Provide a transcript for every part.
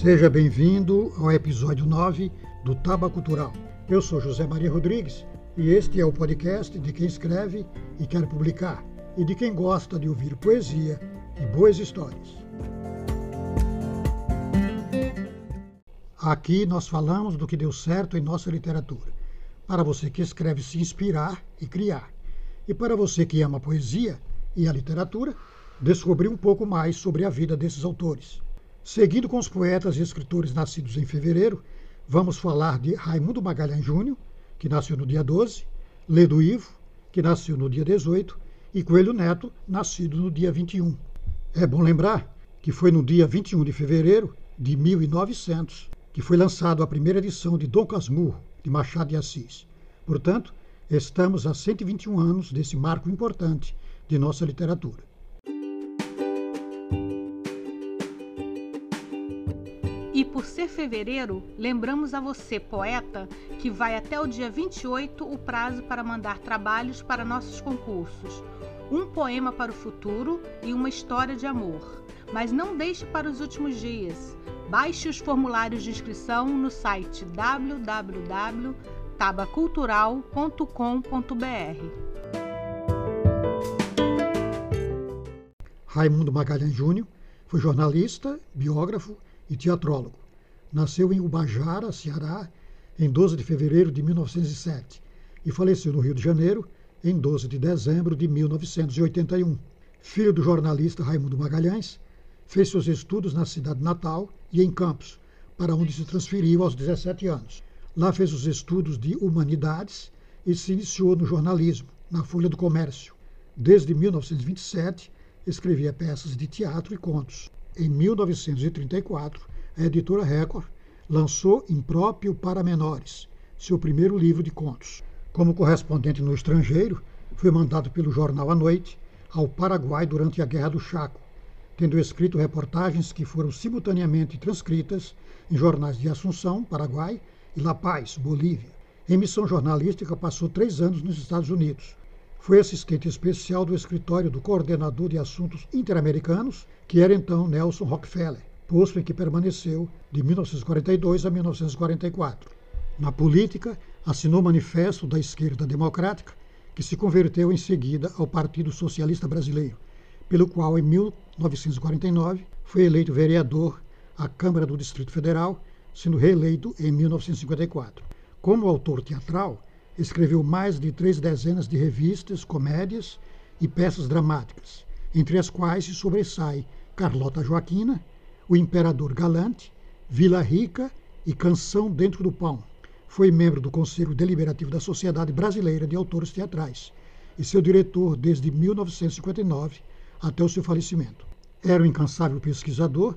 Seja bem-vindo ao episódio 9 do Taba Cultural. Eu sou José Maria Rodrigues e este é o podcast de quem escreve e quer publicar, e de quem gosta de ouvir poesia e boas histórias. Aqui nós falamos do que deu certo em nossa literatura, para você que escreve se inspirar e criar, e para você que ama a poesia e a literatura, descobrir um pouco mais sobre a vida desses autores. Seguindo com os poetas e escritores nascidos em fevereiro, vamos falar de Raimundo Magalhães Júnior, que nasceu no dia 12, Ledo Ivo, que nasceu no dia 18, e Coelho Neto, nascido no dia 21. É bom lembrar que foi no dia 21 de fevereiro de 1900 que foi lançado a primeira edição de Dom Casmurro, de Machado de Assis. Portanto, estamos a 121 anos desse marco importante de nossa literatura. Por ser fevereiro, lembramos a você, poeta, que vai até o dia 28 o prazo para mandar trabalhos para nossos concursos. Um poema para o futuro e uma história de amor. Mas não deixe para os últimos dias. Baixe os formulários de inscrição no site www.tabacultural.com.br. Raimundo Magalhães Júnior foi jornalista, biógrafo e teatrólogo. Nasceu em Ubajara, Ceará, em 12 de fevereiro de 1907 e faleceu no Rio de Janeiro em 12 de dezembro de 1981. Filho do jornalista Raimundo Magalhães, fez seus estudos na cidade natal e em Campos, para onde se transferiu aos 17 anos. Lá fez os estudos de humanidades e se iniciou no jornalismo, na Folha do Comércio. Desde 1927, escrevia peças de teatro e contos. Em 1934, a editora Record lançou Impróprio para Menores, seu primeiro livro de contos. Como correspondente no estrangeiro, foi mandado pelo jornal à noite ao Paraguai durante a Guerra do Chaco, tendo escrito reportagens que foram simultaneamente transcritas em jornais de Assunção, Paraguai, e La Paz, Bolívia. Em missão jornalística, passou três anos nos Estados Unidos. Foi assistente especial do escritório do coordenador de assuntos interamericanos, que era então Nelson Rockefeller posto em que permaneceu de 1942 a 1944. Na política, assinou manifesto da esquerda democrática, que se converteu em seguida ao Partido Socialista Brasileiro, pelo qual, em 1949, foi eleito vereador à Câmara do Distrito Federal, sendo reeleito em 1954. Como autor teatral, escreveu mais de três dezenas de revistas, comédias e peças dramáticas, entre as quais se sobressai Carlota Joaquina, o Imperador Galante, Vila Rica e Canção Dentro do Pão. Foi membro do Conselho Deliberativo da Sociedade Brasileira de Autores Teatrais e seu diretor desde 1959 até o seu falecimento. Era um incansável pesquisador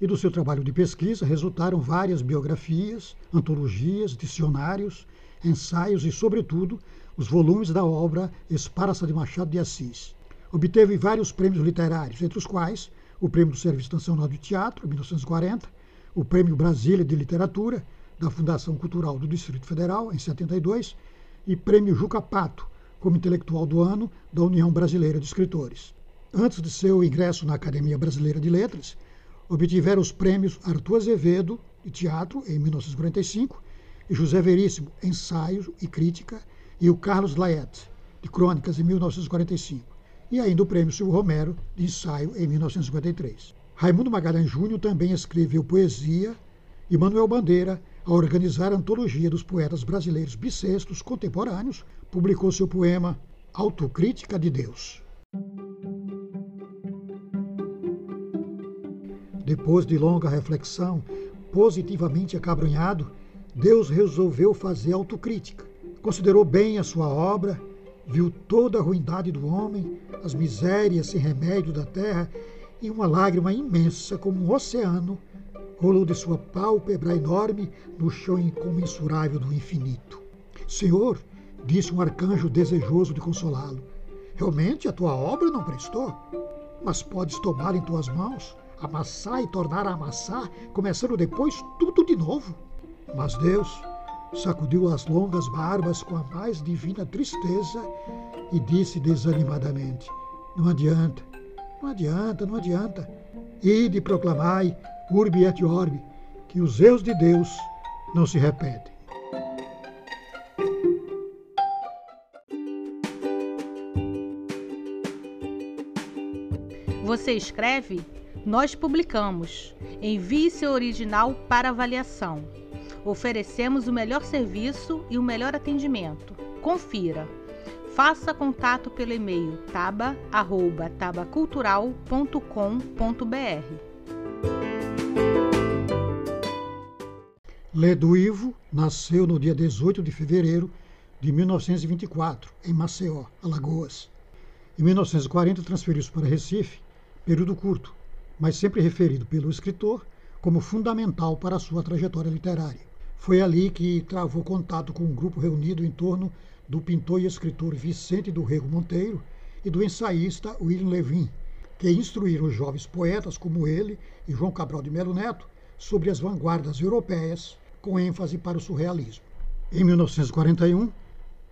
e do seu trabalho de pesquisa resultaram várias biografias, antologias, dicionários, ensaios e, sobretudo, os volumes da obra Esparça de Machado de Assis. Obteve vários prêmios literários, entre os quais o Prêmio do Serviço Nacional de Teatro, 1940, o Prêmio Brasília de Literatura, da Fundação Cultural do Distrito Federal, em 72, e Prêmio Juca Pato, como intelectual do ano da União Brasileira de Escritores. Antes de seu ingresso na Academia Brasileira de Letras, obtiveram os prêmios Arthur Azevedo, de teatro, em 1945, e José Veríssimo, ensaio e crítica, e o Carlos Laet, de crônicas, em 1945 e ainda o Prêmio Silvio Romero de ensaio em 1953. Raimundo Magalhães Júnior também escreveu poesia e Manuel Bandeira, ao organizar a antologia dos poetas brasileiros bissextos contemporâneos, publicou seu poema Autocrítica de Deus. Depois de longa reflexão, positivamente acabrunhado, Deus resolveu fazer autocrítica. Considerou bem a sua obra viu toda a ruindade do homem, as misérias sem remédio da terra, e uma lágrima imensa, como um oceano, rolou de sua pálpebra enorme no chão incomensurável do infinito. Senhor, disse um arcanjo desejoso de consolá-lo, realmente a tua obra não prestou, mas podes tomá-la em tuas mãos, amassar e tornar a amassar, começando depois tudo de novo. Mas Deus, sacudiu as longas barbas com a mais divina tristeza e disse desanimadamente: Não adianta, não adianta, não adianta. Ide proclamai, urbi et orbi, que os erros de Deus não se repetem. Você escreve? Nós publicamos. Envie seu original para avaliação. Oferecemos o melhor serviço e o melhor atendimento. Confira. Faça contato pelo e-mail taba@tabacultural.com.br. Ledo Ivo nasceu no dia 18 de fevereiro de 1924, em Maceió, Alagoas. Em 1940 transferiu-se para Recife, período curto, mas sempre referido pelo escritor como fundamental para a sua trajetória literária. Foi ali que travou contato com um grupo reunido em torno do pintor e escritor Vicente do Rego Monteiro e do ensaísta William Levin, que instruíram jovens poetas como ele e João Cabral de Melo Neto sobre as vanguardas europeias, com ênfase para o surrealismo. Em 1941,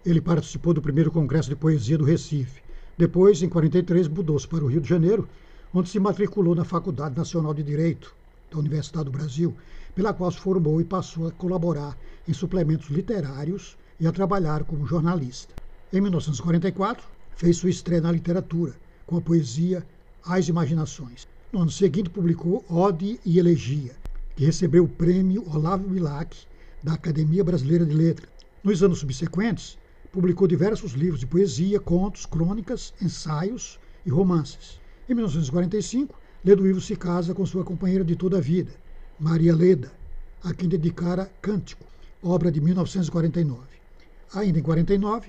ele participou do primeiro Congresso de Poesia do Recife. Depois, em 43, mudou-se para o Rio de Janeiro, onde se matriculou na Faculdade Nacional de Direito da Universidade do Brasil, pela qual se formou e passou a colaborar em suplementos literários e a trabalhar como jornalista. Em 1944, fez sua estreia na literatura, com a poesia As Imaginações. No ano seguinte, publicou Ode e Elegia, que recebeu o prêmio Olavo Bilac da Academia Brasileira de Letras. Nos anos subsequentes, publicou diversos livros de poesia, contos, crônicas, ensaios e romances. Em 1945, Ledo Ivo se casa com sua companheira de toda a vida, Maria Leda, a quem dedicara Cântico, obra de 1949. Ainda em 49,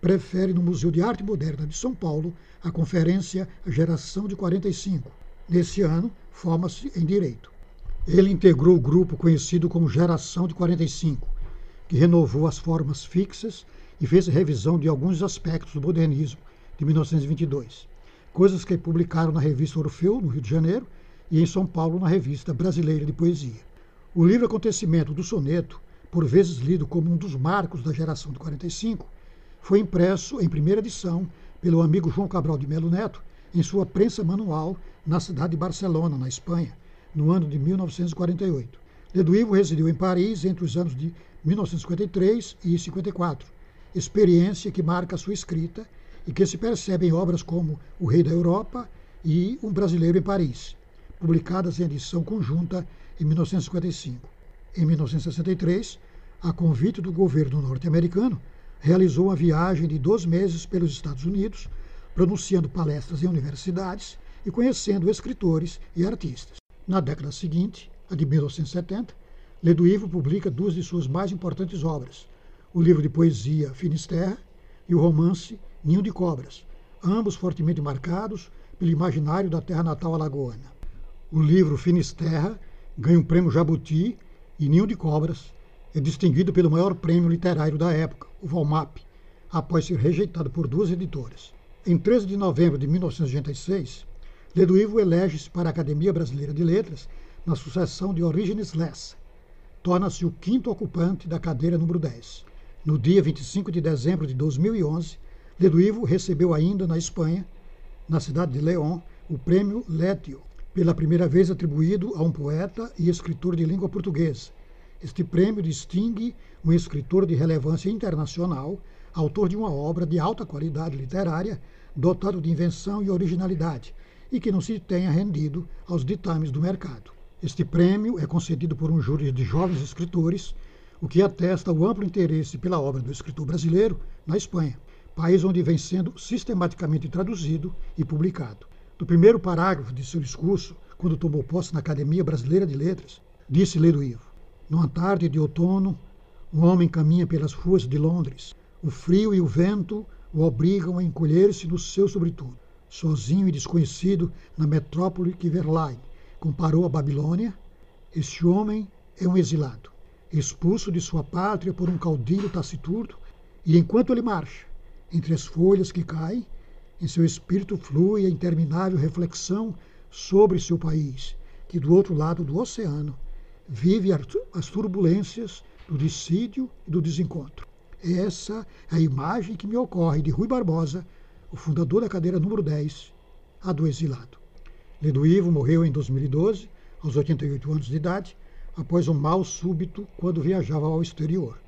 prefere no Museu de Arte Moderna de São Paulo a conferência Geração de 45. Nesse ano, forma-se em Direito. Ele integrou o grupo conhecido como Geração de 45, que renovou as formas fixas e fez revisão de alguns aspectos do modernismo de 1922, coisas que publicaram na revista Orfeu, no Rio de Janeiro, e em São Paulo, na Revista Brasileira de Poesia. O livro Acontecimento do Soneto, por vezes lido como um dos marcos da geração de 45, foi impresso em primeira edição pelo amigo João Cabral de Melo Neto em sua prensa manual na cidade de Barcelona, na Espanha, no ano de 1948. Leduivo residiu em Paris entre os anos de 1953 e 54, experiência que marca sua escrita e que se percebe em obras como O Rei da Europa e Um Brasileiro em Paris, publicadas em edição conjunta em 1955. Em 1963, a convite do governo norte-americano, realizou uma viagem de dois meses pelos Estados Unidos, pronunciando palestras em universidades e conhecendo escritores e artistas. Na década seguinte, a de 1970, Leduivo publica duas de suas mais importantes obras, o livro de poesia Finisterra e o romance Ninho de Cobras, ambos fortemente marcados pelo imaginário da terra natal alagoana. O livro Finisterra ganha o prêmio Jabuti e Ninho de Cobras é distinguido pelo maior prêmio literário da época, o Valmap, após ser rejeitado por duas editoras. Em 13 de novembro de 1986, Leduivo elege-se para a Academia Brasileira de Letras na sucessão de Orígenes Lessa. Torna-se o quinto ocupante da cadeira número 10. No dia 25 de dezembro de 2011, Leduivo recebeu ainda na Espanha, na cidade de León, o prêmio Létio, pela primeira vez atribuído a um poeta e escritor de língua portuguesa. Este prêmio distingue um escritor de relevância internacional, autor de uma obra de alta qualidade literária, dotado de invenção e originalidade, e que não se tenha rendido aos ditames do mercado. Este prêmio é concedido por um júri de jovens escritores, o que atesta o amplo interesse pela obra do escritor brasileiro na Espanha, país onde vem sendo sistematicamente traduzido e publicado. No primeiro parágrafo de seu discurso, quando tomou posse na Academia Brasileira de Letras, disse Ledo Numa tarde de outono, um homem caminha pelas ruas de Londres. O frio e o vento o obrigam a encolher-se no seu sobretudo sozinho e desconhecido na metrópole que Verlaine comparou a Babilônia, este homem é um exilado, expulso de sua pátria por um caudilho taciturno, e enquanto ele marcha, entre as folhas que caem, em seu espírito flui a interminável reflexão sobre seu país, que do outro lado do oceano vive as turbulências do dissídio e do desencontro. Essa é a imagem que me ocorre de Rui Barbosa o fundador da cadeira número 10, a do exilado. Ledo Ivo morreu em 2012, aos 88 anos de idade, após um mal súbito quando viajava ao exterior.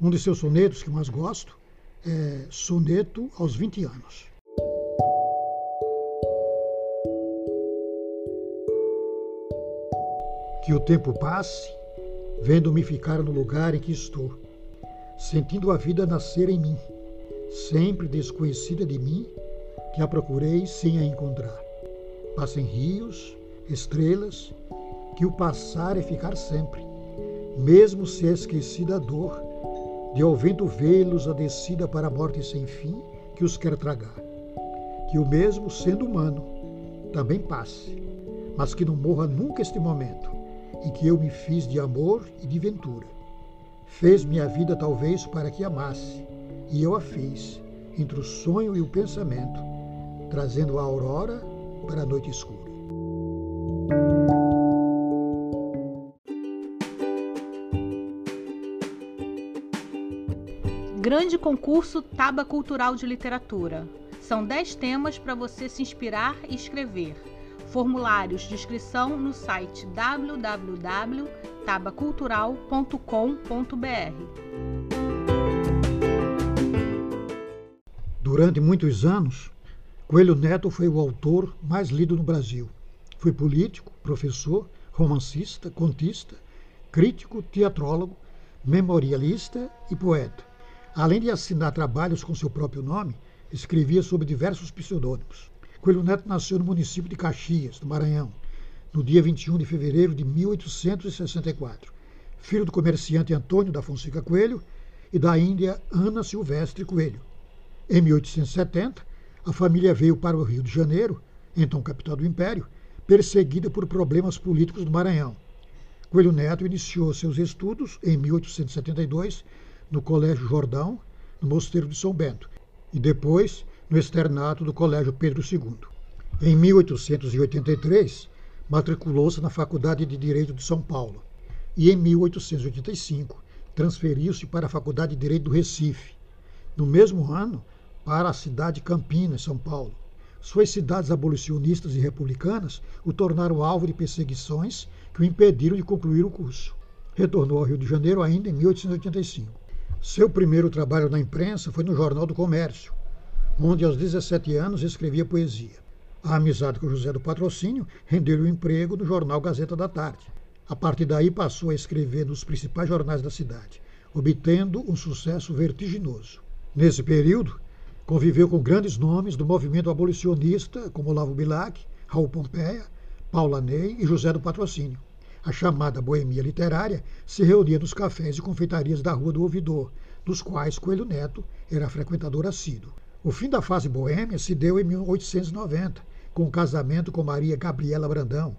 Um de seus sonetos que mais gosto é Soneto aos 20 anos. Que o tempo passe, vendo-me ficar no lugar em que estou, sentindo a vida nascer em mim, sempre desconhecida de mim, que a procurei sem a encontrar. Passem rios, estrelas, que o passar é ficar sempre, mesmo se é esquecida a dor, de ao vento vê-los a descida para a morte sem fim que os quer tragar. Que o mesmo, sendo humano, também passe, mas que não morra nunca este momento em que eu me fiz de amor e de ventura. Fez minha vida talvez para que amasse, e eu a fiz, entre o sonho e o pensamento, trazendo a aurora para a noite escura. Grande concurso Taba Cultural de Literatura. São 10 temas para você se inspirar e escrever. Formulários de inscrição no site www.tabacultural.com.br. Durante muitos anos, Coelho Neto foi o autor mais lido no Brasil. Foi político, professor, romancista, contista, crítico, teatrólogo, memorialista e poeta. Além de assinar trabalhos com seu próprio nome, escrevia sob diversos pseudônimos. Coelho Neto nasceu no município de Caxias, no Maranhão, no dia 21 de fevereiro de 1864. Filho do comerciante Antônio da Fonseca Coelho e da índia Ana Silvestre Coelho. Em 1870, a família veio para o Rio de Janeiro, então capital do Império, perseguida por problemas políticos do Maranhão. Coelho Neto iniciou seus estudos em 1872 no Colégio Jordão, no Mosteiro de São Bento, e depois no externato do Colégio Pedro II. Em 1883, matriculou-se na Faculdade de Direito de São Paulo e, em 1885, transferiu-se para a Faculdade de Direito do Recife. No mesmo ano, para a cidade de Campinas, São Paulo. Suas cidades abolicionistas e republicanas o tornaram alvo de perseguições que o impediram de concluir o curso. Retornou ao Rio de Janeiro ainda em 1885. Seu primeiro trabalho na imprensa foi no Jornal do Comércio, onde aos 17 anos escrevia poesia. A amizade com José do Patrocínio rendeu-lhe o emprego no jornal Gazeta da Tarde. A partir daí passou a escrever nos principais jornais da cidade, obtendo um sucesso vertiginoso. Nesse período, conviveu com grandes nomes do movimento abolicionista, como Olavo Bilac, Raul Pompeia, Paula Ney e José do Patrocínio. A chamada boemia literária se reunia nos cafés e confeitarias da Rua do Ouvidor, dos quais Coelho Neto era frequentador assíduo. O fim da fase boêmia se deu em 1890, com o casamento com Maria Gabriela Brandão.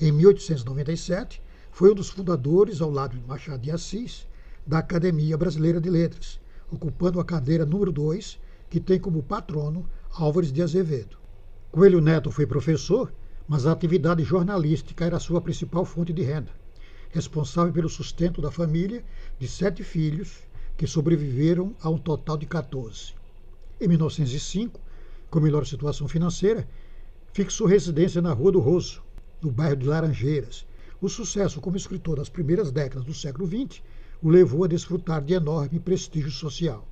Em 1897, foi um dos fundadores, ao lado de Machado de Assis, da Academia Brasileira de Letras, ocupando a cadeira número 2, que tem como patrono Álvares de Azevedo. Coelho Neto foi professor mas a atividade jornalística era sua principal fonte de renda, responsável pelo sustento da família de sete filhos, que sobreviveram a um total de 14. Em 1905, com melhor situação financeira, fixou residência na Rua do Rosso, no bairro de Laranjeiras. O sucesso como escritor das primeiras décadas do século XX o levou a desfrutar de enorme prestígio social.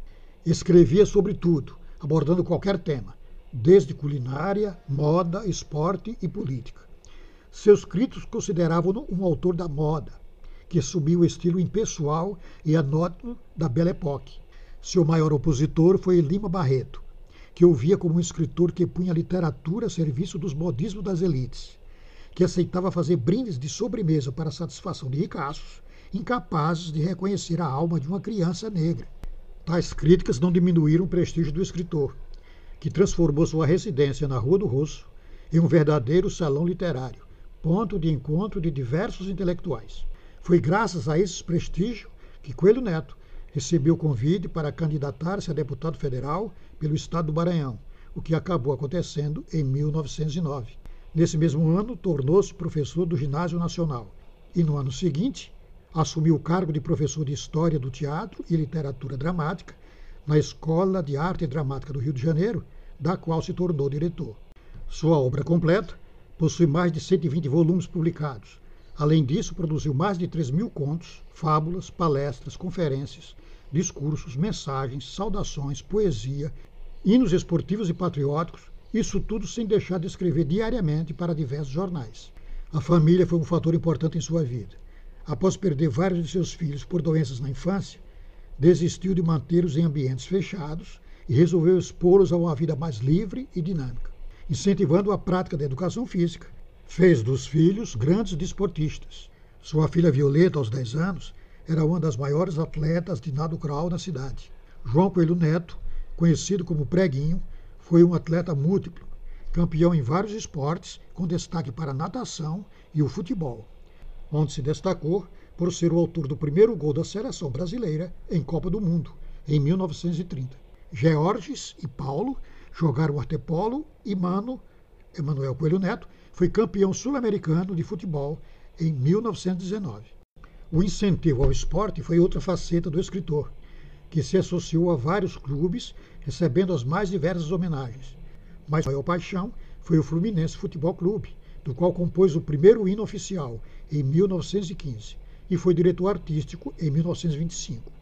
Escrevia sobre tudo, abordando qualquer tema, desde culinária, moda, esporte e política. Seus críticos consideravam-no um autor da moda, que assumiu o estilo impessoal e anónimo da Belle Époque. Seu maior opositor foi Lima Barreto, que o via como um escritor que punha literatura a serviço dos modismos das elites, que aceitava fazer brindes de sobremesa para a satisfação de ricaços, incapazes de reconhecer a alma de uma criança negra. Tais críticas não diminuíram o prestígio do escritor, que transformou sua residência na Rua do Rosso em um verdadeiro salão literário, ponto de encontro de diversos intelectuais. Foi graças a esse prestígio que Coelho Neto recebeu o convite para candidatar-se a deputado federal pelo estado do Maranhão, o que acabou acontecendo em 1909. Nesse mesmo ano, tornou-se professor do Ginásio Nacional e, no ano seguinte, assumiu o cargo de professor de História do Teatro e Literatura Dramática na Escola de Arte Dramática do Rio de Janeiro, da qual se tornou diretor. Sua obra completa possui mais de 120 volumes publicados, Além disso, produziu mais de 3 mil contos, fábulas, palestras, conferências, discursos, mensagens, saudações, poesia, hinos esportivos e patrióticos, isso tudo sem deixar de escrever diariamente para diversos jornais. A família foi um fator importante em sua vida. Após perder vários de seus filhos por doenças na infância, desistiu de mantê-los em ambientes fechados e resolveu expô-los a uma vida mais livre e dinâmica, incentivando a prática da educação física. Fez dos filhos grandes desportistas. Sua filha Violeta, aos 10 anos, era uma das maiores atletas de nado crawl na cidade. João Coelho Neto, conhecido como Preguinho, foi um atleta múltiplo, campeão em vários esportes, com destaque para a natação e o futebol, onde se destacou por ser o autor do primeiro gol da seleção brasileira em Copa do Mundo, em 1930. Georges e Paulo jogaram waterpolo e Mano, Emanuel Coelho Neto, foi campeão sul-americano de futebol em 1919. O incentivo ao esporte foi outra faceta do escritor, que se associou a vários clubes, recebendo as mais diversas homenagens. Mas a maior paixão foi o Fluminense Futebol Clube, do qual compôs o primeiro hino oficial em 1915 e foi diretor artístico em 1925.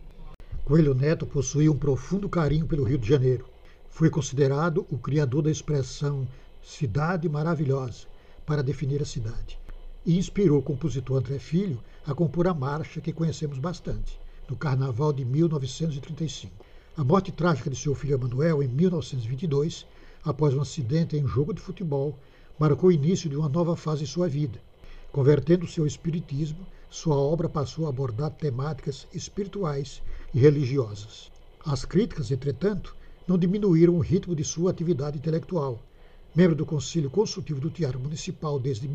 Coelho Neto possuía um profundo carinho pelo Rio de Janeiro. Foi considerado o criador da expressão cidade maravilhosa para definir a cidade e inspirou o compositor André Filho a compor a marcha que conhecemos bastante, do Carnaval de 1935. A morte trágica de seu filho Emanuel em 1922, após um acidente em um jogo de futebol, marcou o início de uma nova fase em sua vida. Convertendo seu espiritismo, sua obra passou a abordar temáticas espirituais e religiosas. As críticas, entretanto, não diminuíram o ritmo de sua atividade intelectual. Membro do Conselho Consultivo do Teatro Municipal desde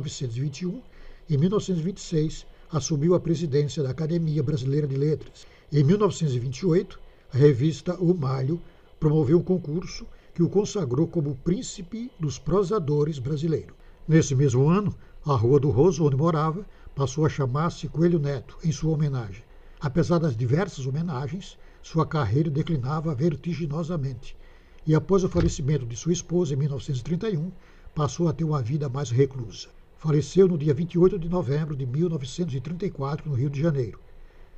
1921, em 1926 assumiu a presidência da Academia Brasileira de Letras. Em 1928, a revista O Malho promoveu um concurso que o consagrou como príncipe dos prosadores brasileiro. Nesse mesmo ano, a Rua do Roso, onde morava, passou a chamar-se Coelho Neto, em sua homenagem. Apesar das diversas homenagens, sua carreira declinava vertiginosamente. E após o falecimento de sua esposa, em 1931, passou a ter uma vida mais reclusa. Faleceu no dia 28 de novembro de 1934, no Rio de Janeiro.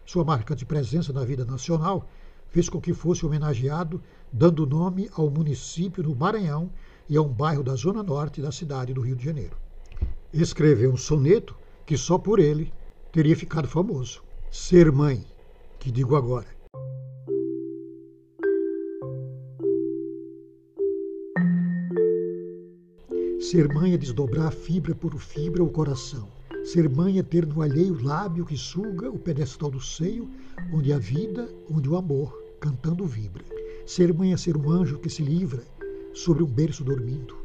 Sua marcante presença na vida nacional fez com que fosse homenageado, dando nome ao município do Maranhão e a um bairro da zona norte da cidade do Rio de Janeiro. Escreveu um soneto que só por ele teria ficado famoso. Ser mãe, que digo agora. Ser mãe é desdobrar fibra por fibra o coração. Ser mãe é ter no alheio lábio que suga o pedestal do seio, onde a vida, onde o amor, cantando vibra. Ser mãe é ser um anjo que se livra sobre um berço dormindo.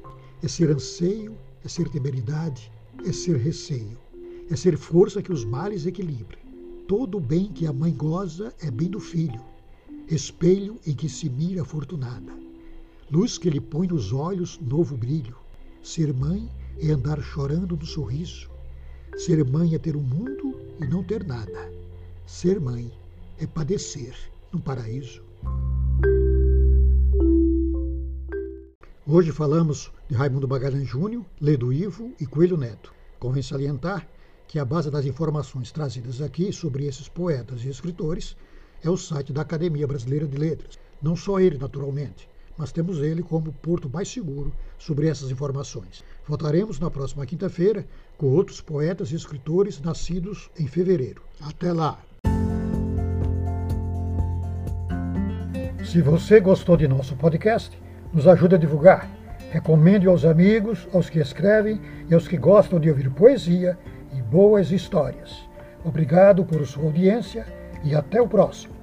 É ser anseio, é ser temeridade, é ser receio. É ser força que os males equilibra. Todo o bem que a mãe goza é bem do filho, espelho em que se mira afortunada. Luz que lhe põe nos olhos novo brilho Ser mãe é andar chorando no sorriso. Ser mãe é ter o um mundo e não ter nada. Ser mãe é padecer no paraíso. Hoje falamos de Raimundo Magalhães Júnior, Ledo Ivo e Coelho Neto. Convém salientar que a base das informações trazidas aqui sobre esses poetas e escritores é o site da Academia Brasileira de Letras. Não só ele, naturalmente, mas temos ele como porto mais seguro sobre essas informações. Voltaremos na próxima quinta-feira com outros poetas e escritores nascidos em fevereiro. Até lá! Se você gostou de nosso podcast, nos ajude a divulgar. Recomende aos amigos, aos que escrevem e aos que gostam de ouvir poesia e boas histórias. Obrigado por sua audiência e até o próximo.